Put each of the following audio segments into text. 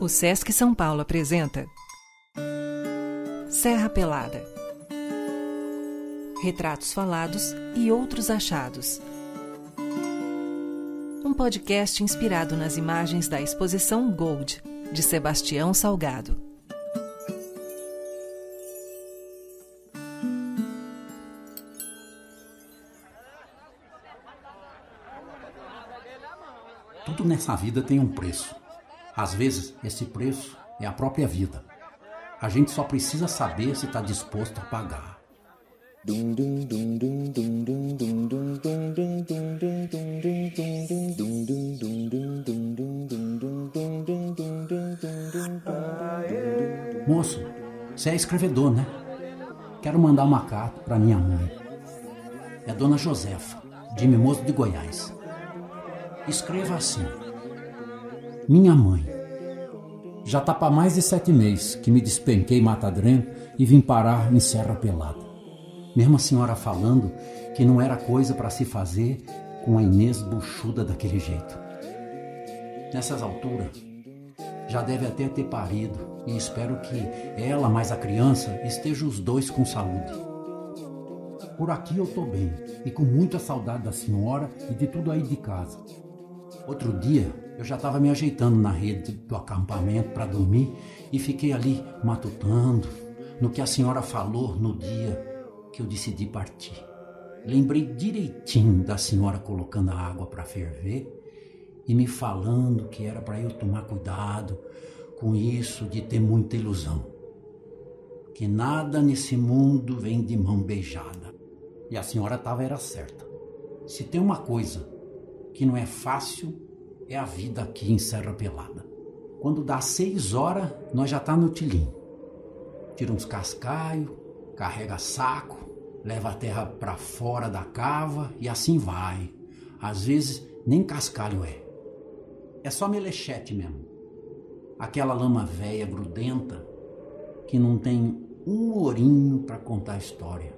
O Sesc São Paulo apresenta Serra Pelada. Retratos falados e outros achados. Um podcast inspirado nas imagens da exposição Gold, de Sebastião Salgado. Tudo nessa vida tem um preço. Às vezes, esse preço é a própria vida. A gente só precisa saber se está disposto a pagar. Moço, você é escrevedor, né? Quero mandar uma carta para minha mãe. É Dona Josefa, de Mimoso de Goiás. Escreva assim. Minha mãe. Já tá para mais de sete meses que me despenquei Matadreno e vim parar em Serra Pelada. Mesmo a senhora falando que não era coisa para se fazer com a Inês buchuda daquele jeito. Nessas alturas, já deve até ter parido e espero que ela mais a criança estejam os dois com saúde. Por aqui eu tô bem e com muita saudade da senhora e de tudo aí de casa. Outro dia eu já estava me ajeitando na rede do acampamento para dormir e fiquei ali matutando no que a senhora falou no dia que eu decidi partir. Lembrei direitinho da senhora colocando a água para ferver e me falando que era para eu tomar cuidado com isso de ter muita ilusão. Que nada nesse mundo vem de mão beijada. E a senhora estava era certa. Se tem uma coisa que não é fácil é a vida aqui em Serra Pelada. Quando dá seis horas, nós já tá no tilim. Tira uns cascaios, carrega saco, leva a terra para fora da cava e assim vai. Às vezes nem cascalho é. É só melechete mesmo. Aquela lama velha grudenta que não tem um ourinho para contar a história.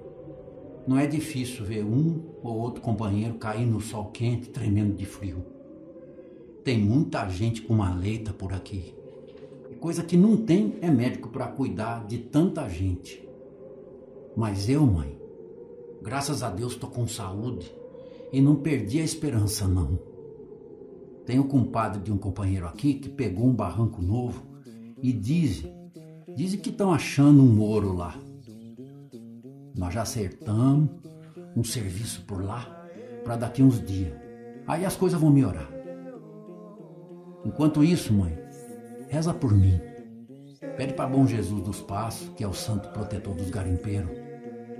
Não é difícil ver um ou outro companheiro cair no sol quente, tremendo de frio. Tem muita gente com uma leita por aqui. Coisa que não tem é médico para cuidar de tanta gente. Mas eu, mãe, graças a Deus estou com saúde e não perdi a esperança, não. Tenho um compadre de um companheiro aqui que pegou um barranco novo e dizem, dizem que estão achando um ouro lá. Nós já acertamos um serviço por lá para daqui uns dias. Aí as coisas vão melhorar. Enquanto isso, mãe, reza por mim. Pede para bom Jesus dos Passos, que é o santo protetor dos garimpeiros,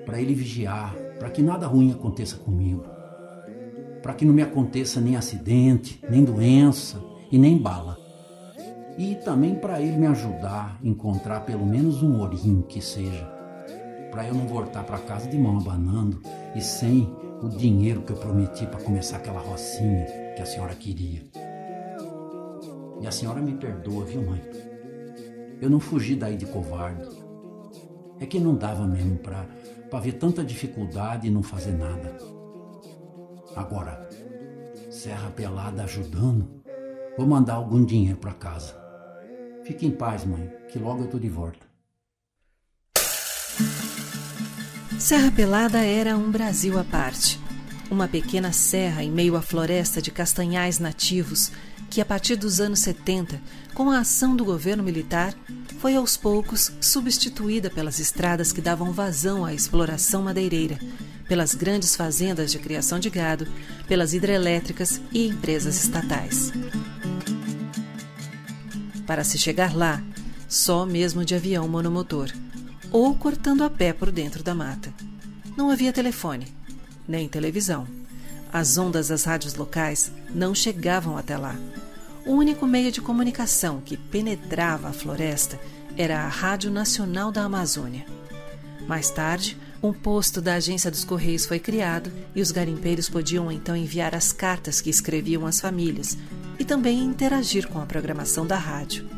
para ele vigiar, para que nada ruim aconteça comigo. Para que não me aconteça nem acidente, nem doença e nem bala. E também para ele me ajudar a encontrar pelo menos um ourinho que seja para eu não voltar para casa de mão abanando e sem o dinheiro que eu prometi para começar aquela rocinha que a senhora queria. E a senhora me perdoa, viu, mãe? Eu não fugi daí de covarde. É que não dava mesmo para ver tanta dificuldade e não fazer nada. Agora, Serra Pelada ajudando, vou mandar algum dinheiro para casa. Fique em paz, mãe, que logo eu tô de volta. Serra Pelada era um Brasil à parte. Uma pequena serra em meio à floresta de castanhais nativos que, a partir dos anos 70, com a ação do governo militar, foi aos poucos substituída pelas estradas que davam vazão à exploração madeireira, pelas grandes fazendas de criação de gado, pelas hidrelétricas e empresas estatais. Para se chegar lá, só mesmo de avião monomotor ou cortando a pé por dentro da mata. Não havia telefone, nem televisão. As ondas das rádios locais não chegavam até lá. O único meio de comunicação que penetrava a floresta era a Rádio Nacional da Amazônia. Mais tarde, um posto da Agência dos Correios foi criado e os garimpeiros podiam então enviar as cartas que escreviam às famílias e também interagir com a programação da rádio.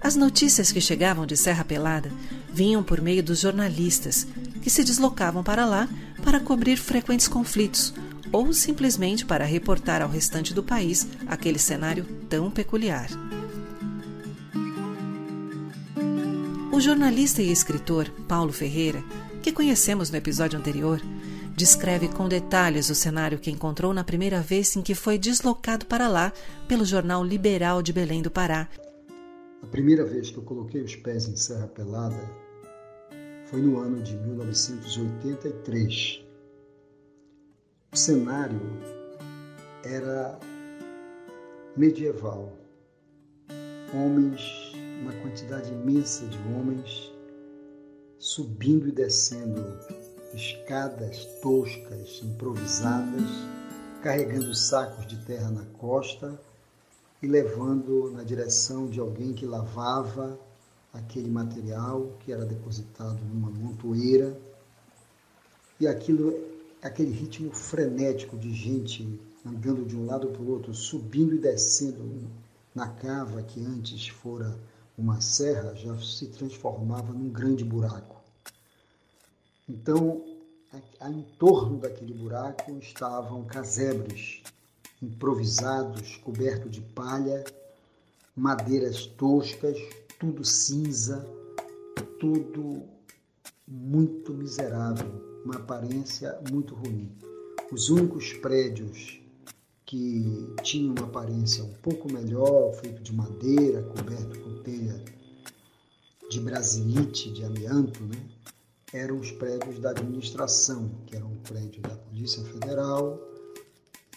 As notícias que chegavam de Serra Pelada vinham por meio dos jornalistas, que se deslocavam para lá para cobrir frequentes conflitos ou simplesmente para reportar ao restante do país aquele cenário tão peculiar. O jornalista e escritor Paulo Ferreira, que conhecemos no episódio anterior, descreve com detalhes o cenário que encontrou na primeira vez em que foi deslocado para lá pelo jornal Liberal de Belém do Pará. A primeira vez que eu coloquei os pés em Serra Pelada, foi no ano de 1983. O cenário era medieval. Homens, uma quantidade imensa de homens, subindo e descendo escadas toscas, improvisadas, carregando sacos de terra na costa e levando na direção de alguém que lavava aquele material que era depositado numa montoeira. E aquilo, aquele ritmo frenético de gente andando de um lado para o outro, subindo e descendo na cava que antes fora uma serra, já se transformava num grande buraco. Então, em torno daquele buraco estavam casebres improvisados, cobertos de palha, madeiras toscas, tudo cinza, tudo muito miserável, uma aparência muito ruim. Os únicos prédios que tinham uma aparência um pouco melhor, feito de madeira, coberto com telha de brasilite, de amianto, né? eram os prédios da administração, que eram um prédio da Polícia Federal,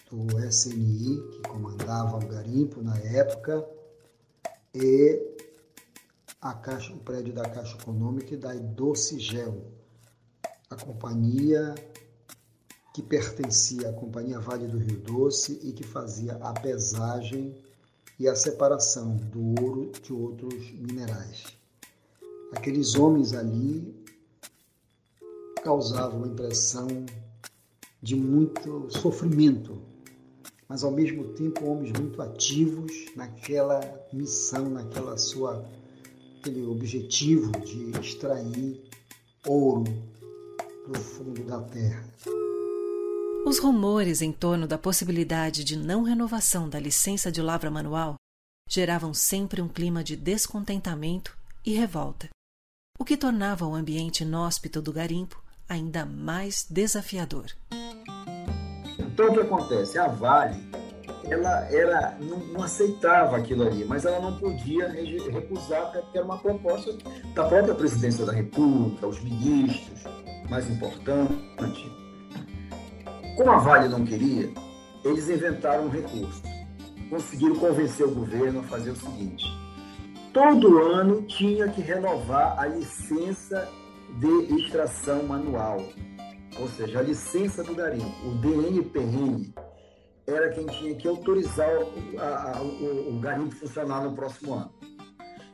do SNI, que comandava o garimpo na época, e a caixa, o prédio da Caixa Econômica e da Docigel, a companhia que pertencia à Companhia Vale do Rio Doce e que fazia a pesagem e a separação do ouro de outros minerais. Aqueles homens ali causava uma impressão de muito sofrimento, mas ao mesmo tempo homens muito ativos naquela missão, naquela sua aquele objetivo de extrair ouro do fundo da terra. Os rumores em torno da possibilidade de não renovação da licença de lavra manual geravam sempre um clima de descontentamento e revolta, o que tornava o ambiente inóspito do garimpo ainda mais desafiador. Então o que acontece? A Vale ela era, não, não, aceitava aquilo ali, mas ela não podia recusar porque era uma proposta da própria presidência da República, os ministros, mais importante. Como a Vale não queria, eles inventaram um recurso. Conseguiram convencer o governo a fazer o seguinte: todo ano tinha que renovar a licença de extração manual, ou seja, a licença do garimpo, o DNPN, era quem tinha que autorizar o, a, o, o garimpo funcionar no próximo ano.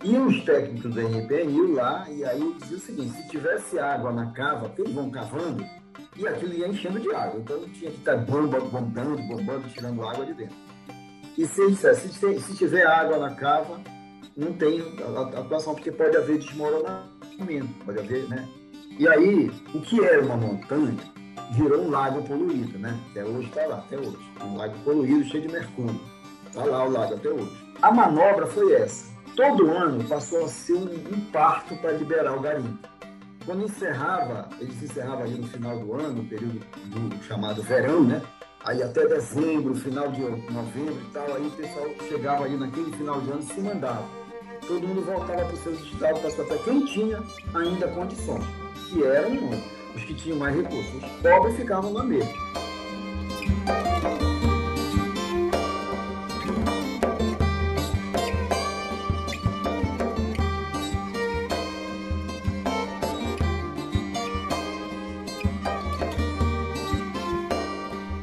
E os técnicos do iam lá e aí dizia o seguinte, se tivesse água na cava, porque eles vão cavando, e aquilo ia enchendo de água. Então tinha que estar bomba, bombando, bombando, tirando água de dentro. E se, dissesse, se, se tiver água na cava, não tem atuação, porque pode haver desmoronamento pode haver, né? E aí, o que era uma montanha virou um lago poluído, né? Até hoje está lá, até hoje. Um lago poluído cheio de mercúrio. Está lá o lago até hoje. A manobra foi essa. Todo ano passou a ser um, um parto para liberar o garimpo. Quando encerrava, eles encerravam ali no final do ano, no período do chamado verão, né? Aí até dezembro, final de novembro e tal, aí o pessoal chegava ali naquele final de ano e se mandava todo mundo voltava para os seus estados para saber quem tinha ainda condições, que eram os que tinham mais recursos. Os pobres ficavam na mesma.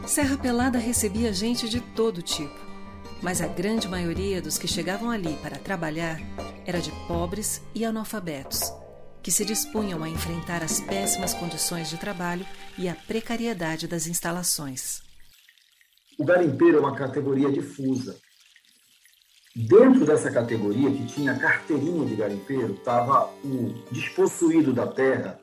Serra Pelada recebia gente de todo tipo mas a grande maioria dos que chegavam ali para trabalhar era de pobres e analfabetos, que se dispunham a enfrentar as péssimas condições de trabalho e a precariedade das instalações. O garimpeiro é uma categoria difusa. Dentro dessa categoria, que tinha carteirinha de garimpeiro, estava o despossuído da terra,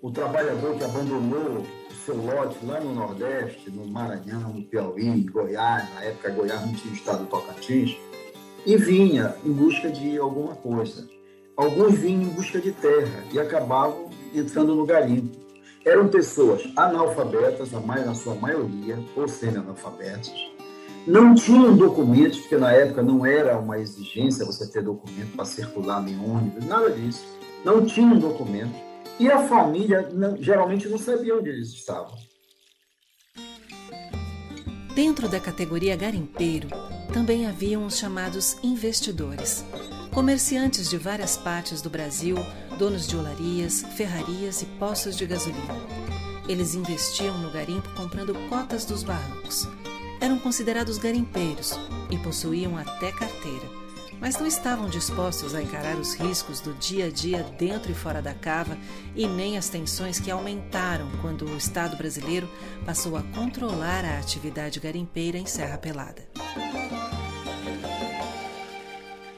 o trabalhador que abandonou seu lote lá no Nordeste, no Maranhão, no Piauí, Goiás, na época Goiás não tinha o estado do Tocantins, e vinha em busca de alguma coisa. Alguns vinham em busca de terra e acabavam entrando no garimpo. Eram pessoas analfabetas, a mais, na sua maioria, ou semi-analfabetas, não tinham documentos, porque na época não era uma exigência você ter documento para circular em ônibus, nada disso. Não tinham documento. E a família não, geralmente não sabia onde eles estavam. Dentro da categoria garimpeiro, também haviam os chamados investidores, comerciantes de várias partes do Brasil, donos de olarias, ferrarias e postos de gasolina. Eles investiam no garimpo comprando cotas dos barrancos. Eram considerados garimpeiros e possuíam até carteira mas não estavam dispostos a encarar os riscos do dia a dia dentro e fora da cava e nem as tensões que aumentaram quando o Estado brasileiro passou a controlar a atividade garimpeira em Serra Pelada.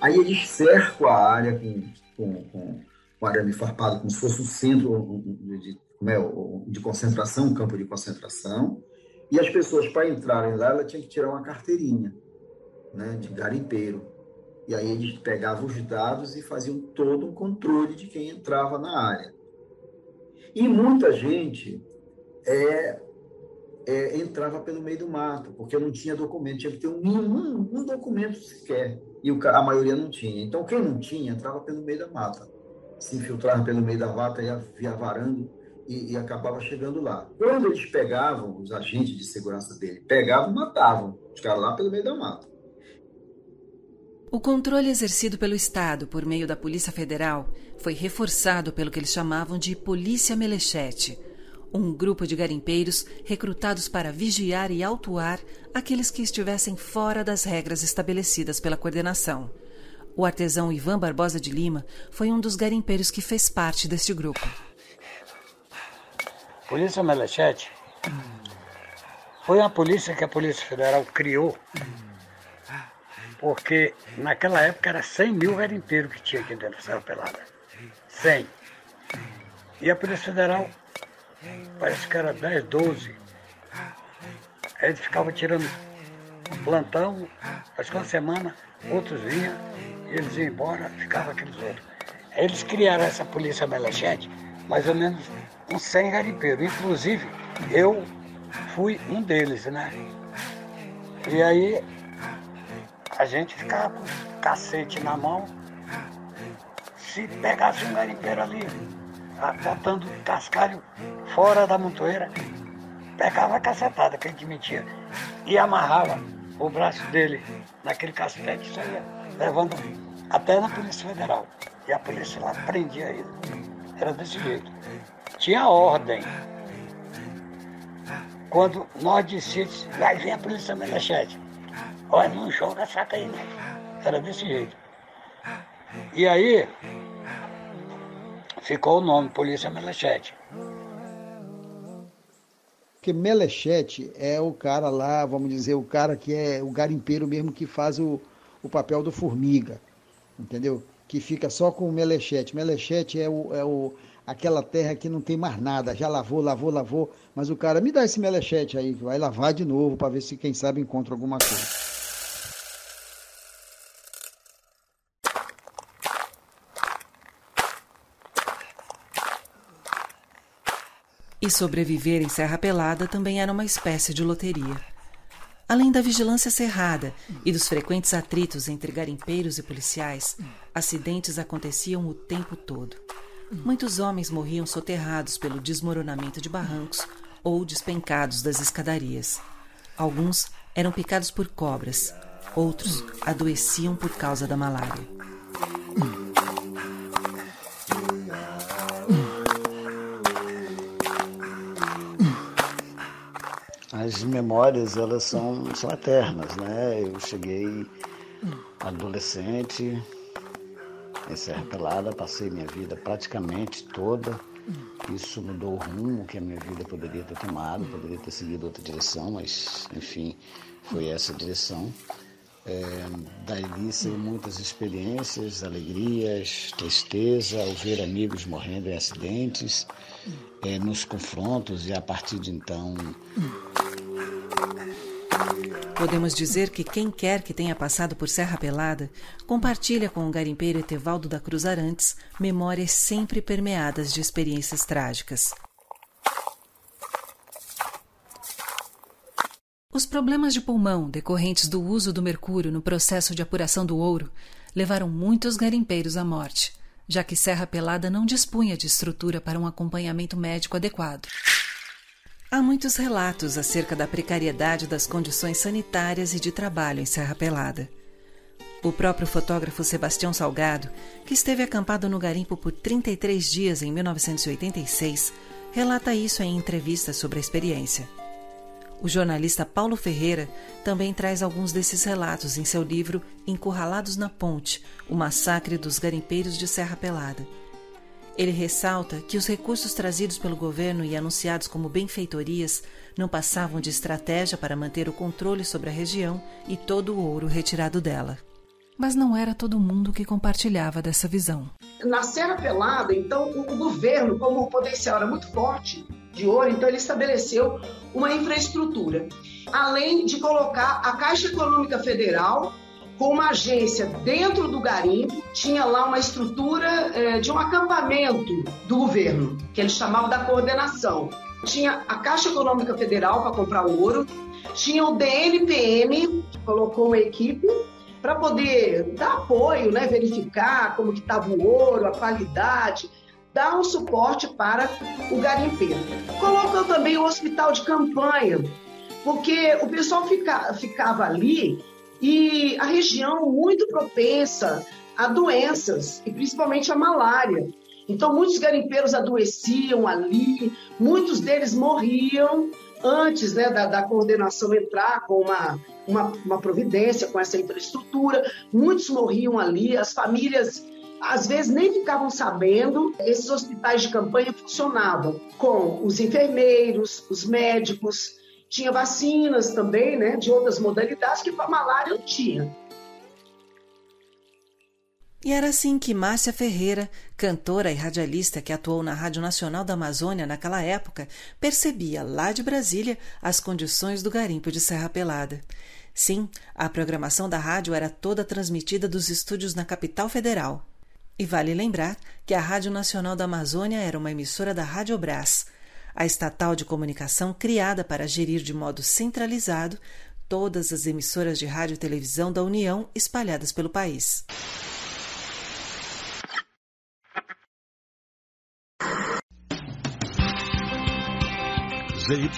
Aí eles cercam a área com, com, com, com arame farpado, como se fosse um centro de, é, de concentração, um campo de concentração, e as pessoas, para entrarem lá, ela tinha que tirar uma carteirinha né, de garimpeiro. E aí eles pegavam os dados e faziam todo um controle de quem entrava na área. E muita gente é, é, entrava pelo meio do mato, porque não tinha documento, tinha que ter um, um, um documento sequer, e o, a maioria não tinha. Então, quem não tinha, entrava pelo meio da mata, se infiltrava pelo meio da mata, ia, ia varando e, e, acabava chegando lá. Quando eles pegavam, os agentes de segurança dele, pegavam, matavam os caras lá pelo meio da mata. O controle exercido pelo Estado por meio da Polícia Federal foi reforçado pelo que eles chamavam de Polícia Melechete, um grupo de garimpeiros recrutados para vigiar e autuar aqueles que estivessem fora das regras estabelecidas pela coordenação. O artesão Ivan Barbosa de Lima foi um dos garimpeiros que fez parte deste grupo. Polícia Melechete foi uma polícia que a Polícia Federal criou porque naquela época era 100 mil garimpeiros que tinha aqui dentro da Serra Pelada. 100. E a Polícia Federal, parece que era 10, 12. Aí eles ficavam tirando plantão, acho que uma semana, outros vinham, eles iam embora, ficavam aqueles outros. Aí eles criaram essa polícia Melechete, mais ou menos uns 100 garimpeiros. Inclusive, eu fui um deles, né? E aí a gente ficava com cacete na mão. Se pegasse um garimpeiro ali, botando cascalho fora da montoeira, pegava a cacetada que a gente metia e amarrava o braço dele naquele casquete saía levando até na Polícia Federal. E a polícia lá prendia ele. Era desse jeito. Tinha ordem. Quando nós dissíamos, vai vir a Polícia Melechete. Olha, não joga saca aí, né? Era desse jeito. E aí, ficou o nome, Polícia Melechete. Porque Melechete é o cara lá, vamos dizer, o cara que é o garimpeiro mesmo que faz o, o papel do formiga, entendeu? Que fica só com o Melechete. Melechete é, o, é o, aquela terra que não tem mais nada, já lavou, lavou, lavou, mas o cara me dá esse Melechete aí, que vai lavar de novo para ver se quem sabe encontra alguma coisa. E sobreviver em Serra Pelada também era uma espécie de loteria. Além da vigilância cerrada e dos frequentes atritos entre garimpeiros e policiais, acidentes aconteciam o tempo todo. Muitos homens morriam soterrados pelo desmoronamento de barrancos ou despencados das escadarias. Alguns eram picados por cobras, outros adoeciam por causa da malária. As memórias elas são, são eternas, né? Eu cheguei adolescente em Serra Pelada, passei minha vida praticamente toda. Isso mudou o rumo que a minha vida poderia ter tomado, poderia ter seguido outra direção, mas enfim, foi essa direção. É, daí saí muitas experiências, alegrias, tristeza, ao ver amigos morrendo em acidentes, é, nos confrontos e a partir de então Podemos dizer que quem quer que tenha passado por Serra Pelada compartilha com o garimpeiro Etevaldo da Cruz Arantes memórias sempre permeadas de experiências trágicas. Os problemas de pulmão decorrentes do uso do mercúrio no processo de apuração do ouro levaram muitos garimpeiros à morte, já que Serra Pelada não dispunha de estrutura para um acompanhamento médico adequado. Há muitos relatos acerca da precariedade das condições sanitárias e de trabalho em Serra Pelada. O próprio fotógrafo Sebastião Salgado, que esteve acampado no garimpo por 33 dias em 1986, relata isso em entrevista sobre a experiência. O jornalista Paulo Ferreira também traz alguns desses relatos em seu livro Encurralados na Ponte O Massacre dos Garimpeiros de Serra Pelada. Ele ressalta que os recursos trazidos pelo governo e anunciados como benfeitorias não passavam de estratégia para manter o controle sobre a região e todo o ouro retirado dela. Mas não era todo mundo que compartilhava dessa visão. Na Serra Pelada, então, o governo, como o potencial era muito forte, de ouro, então ele estabeleceu uma infraestrutura, além de colocar a Caixa Econômica Federal com uma agência dentro do garimpo, tinha lá uma estrutura é, de um acampamento do governo, que eles chamavam da coordenação. Tinha a Caixa Econômica Federal para comprar ouro, tinha o DNPM, que colocou uma equipe para poder dar apoio, né, verificar como que estava o ouro, a qualidade, dar um suporte para o garimpeiro. Colocou também o hospital de campanha, porque o pessoal fica, ficava ali e a região muito propensa a doenças, e principalmente a malária. Então, muitos garimpeiros adoeciam ali, muitos deles morriam antes né, da, da, coordenação entrar com uma, uma, uma providência, com essa infraestrutura. Muitos morriam ali, as famílias às vezes nem ficavam sabendo, esses hospitais de campanha funcionavam com os enfermeiros, os médicos, tinha vacinas também, né, de outras modalidades que para malária não tinha. E era assim que Márcia Ferreira, cantora e radialista que atuou na Rádio Nacional da Amazônia naquela época, percebia lá de Brasília as condições do garimpo de Serra Pelada. Sim, a programação da rádio era toda transmitida dos estúdios na capital federal. E vale lembrar que a Rádio Nacional da Amazônia era uma emissora da Rádio Brás, a estatal de comunicação criada para gerir de modo centralizado todas as emissoras de rádio e televisão da União espalhadas pelo país. ZYE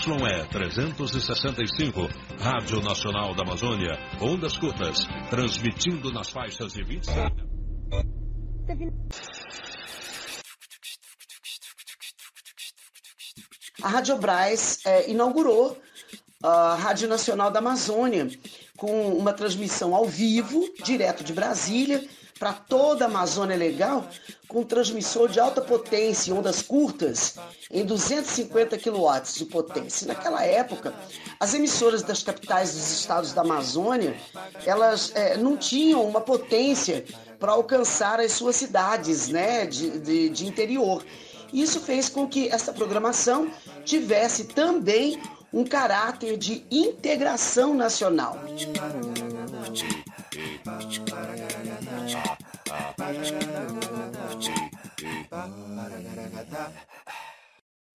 365, Rádio Nacional da Amazônia, ondas curtas, transmitindo nas faixas de 25. A Rádio Braz é, inaugurou a Rádio Nacional da Amazônia com uma transmissão ao vivo, direto de Brasília, para toda a Amazônia Legal, com transmissor de alta potência ondas curtas em 250 kW de potência. Naquela época, as emissoras das capitais dos estados da Amazônia, elas é, não tinham uma potência para alcançar as suas cidades né, de, de, de interior. Isso fez com que essa programação tivesse também um caráter de integração nacional.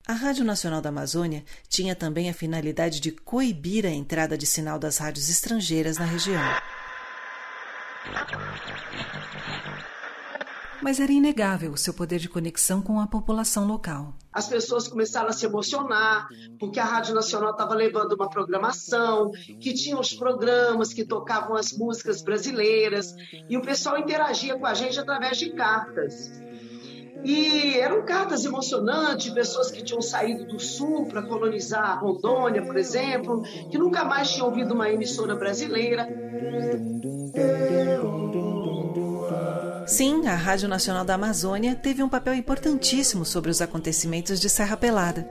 A Rádio Nacional da Amazônia tinha também a finalidade de coibir a entrada de sinal das rádios estrangeiras na região. Mas era inegável o seu poder de conexão com a população local. As pessoas começaram a se emocionar, porque a Rádio Nacional estava levando uma programação, que tinha os programas que tocavam as músicas brasileiras, e o pessoal interagia com a gente através de cartas. E eram cartas emocionantes, pessoas que tinham saído do sul para colonizar Rondônia, por exemplo, que nunca mais tinham ouvido uma emissora brasileira. Sim, a Rádio Nacional da Amazônia teve um papel importantíssimo sobre os acontecimentos de Serra Pelada.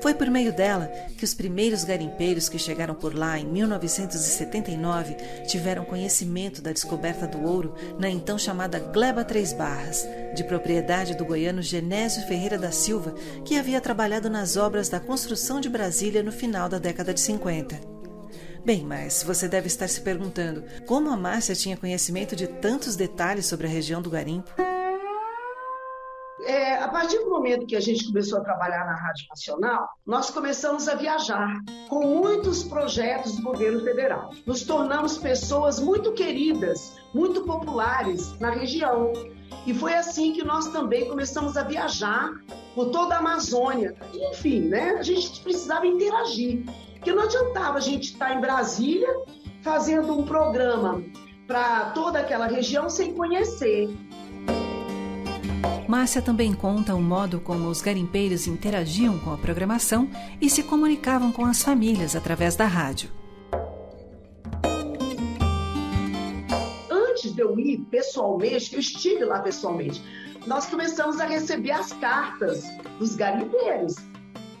Foi por meio dela que os primeiros garimpeiros que chegaram por lá em 1979 tiveram conhecimento da descoberta do ouro na então chamada Gleba Três Barras, de propriedade do goiano Genésio Ferreira da Silva, que havia trabalhado nas obras da construção de Brasília no final da década de 50. Bem, mas você deve estar se perguntando como a Márcia tinha conhecimento de tantos detalhes sobre a região do garimpo. É, a partir do momento que a gente começou a trabalhar na Rádio Nacional, nós começamos a viajar com muitos projetos do governo federal. Nos tornamos pessoas muito queridas, muito populares na região. E foi assim que nós também começamos a viajar por toda a Amazônia. Enfim, né? A gente precisava interagir. Porque não adiantava a gente estar em Brasília fazendo um programa para toda aquela região sem conhecer. Márcia também conta o modo como os garimpeiros interagiam com a programação e se comunicavam com as famílias através da rádio. Antes de eu ir pessoalmente, eu estive lá pessoalmente, nós começamos a receber as cartas dos garimpeiros,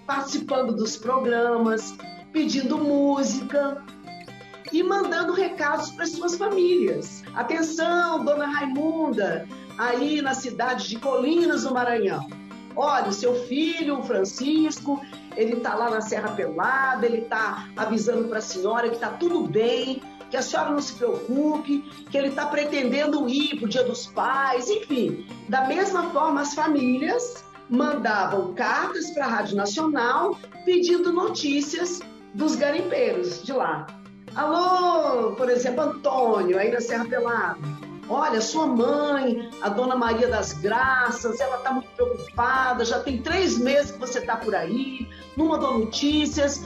participando dos programas, pedindo música e mandando recados para suas famílias. Atenção, dona Raimunda, aí na cidade de Colinas, no Maranhão. Olha, o seu filho, o Francisco, ele está lá na Serra Pelada, ele está avisando para a senhora que está tudo bem, que a senhora não se preocupe, que ele está pretendendo ir para o Dia dos Pais, enfim. Da mesma forma, as famílias mandavam cartas para a Rádio Nacional pedindo notícias dos garimpeiros de lá. Alô, por exemplo, Antônio, aí na Serra Pelada. Olha, sua mãe, a dona Maria das Graças, ela está muito preocupada, já tem três meses que você está por aí, não mandou notícias.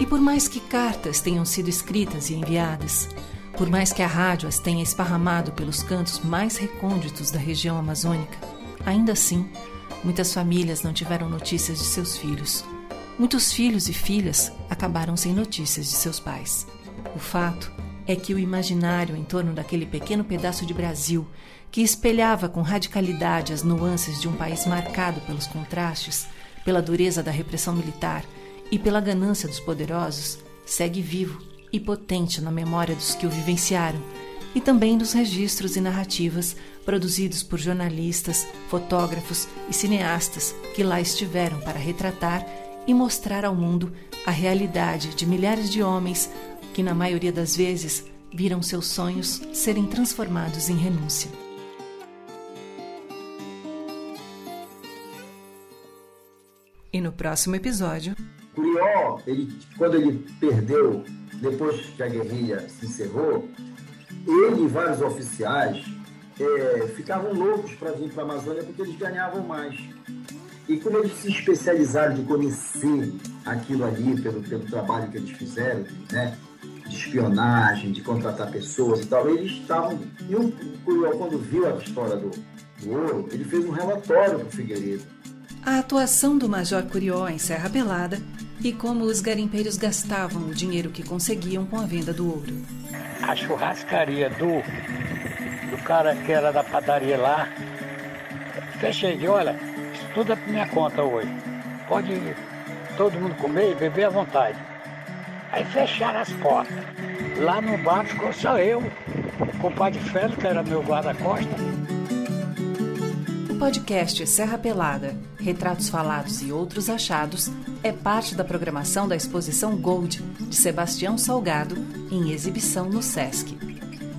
E por mais que cartas tenham sido escritas e enviadas, por mais que a rádio as tenha esparramado pelos cantos mais recônditos da região amazônica, ainda assim, muitas famílias não tiveram notícias de seus filhos. Muitos filhos e filhas acabaram sem notícias de seus pais. O fato é que o imaginário em torno daquele pequeno pedaço de Brasil, que espelhava com radicalidade as nuances de um país marcado pelos contrastes, pela dureza da repressão militar e pela ganância dos poderosos, segue vivo e potente na memória dos que o vivenciaram e também dos registros e narrativas produzidos por jornalistas, fotógrafos e cineastas que lá estiveram para retratar e mostrar ao mundo a realidade de milhares de homens que, na maioria das vezes, viram seus sonhos serem transformados em renúncia. E no próximo episódio. Curió, ele, quando ele perdeu, depois que a guerrilha se encerrou, ele e vários oficiais é, ficavam loucos para vir para a Amazônia porque eles ganhavam mais. E como eles se especializaram de conhecer aquilo ali pelo, pelo trabalho que eles fizeram, né? de espionagem, de contratar pessoas e tal, eles estavam. E o Curió, quando viu a história do, do ouro, ele fez um relatório para o Figueiredo. A atuação do Major Curió em Serra Pelada e como os garimpeiros gastavam o dinheiro que conseguiam com a venda do ouro. A churrascaria do, do cara que era da padaria lá, fechei de olha, tudo é por minha conta hoje. Pode todo mundo comer e beber à vontade. Aí fecharam as portas. Lá no bar ficou só eu, com o Padre Félix, que era meu guarda-costa. O podcast Serra Pelada, Retratos Falados e Outros Achados é parte da programação da exposição Gold de Sebastião Salgado, em exibição no SESC.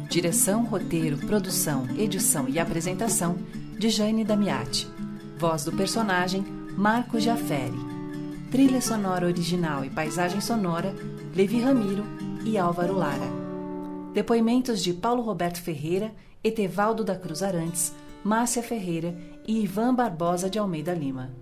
Direção, roteiro, produção, edição e apresentação de Jane Damiati. Voz do personagem Marco Jaferi. Trilha sonora original e paisagem sonora Levi Ramiro e Álvaro Lara. Depoimentos de Paulo Roberto Ferreira, Etevaldo da Cruz Arantes, Márcia Ferreira e Ivan Barbosa de Almeida Lima.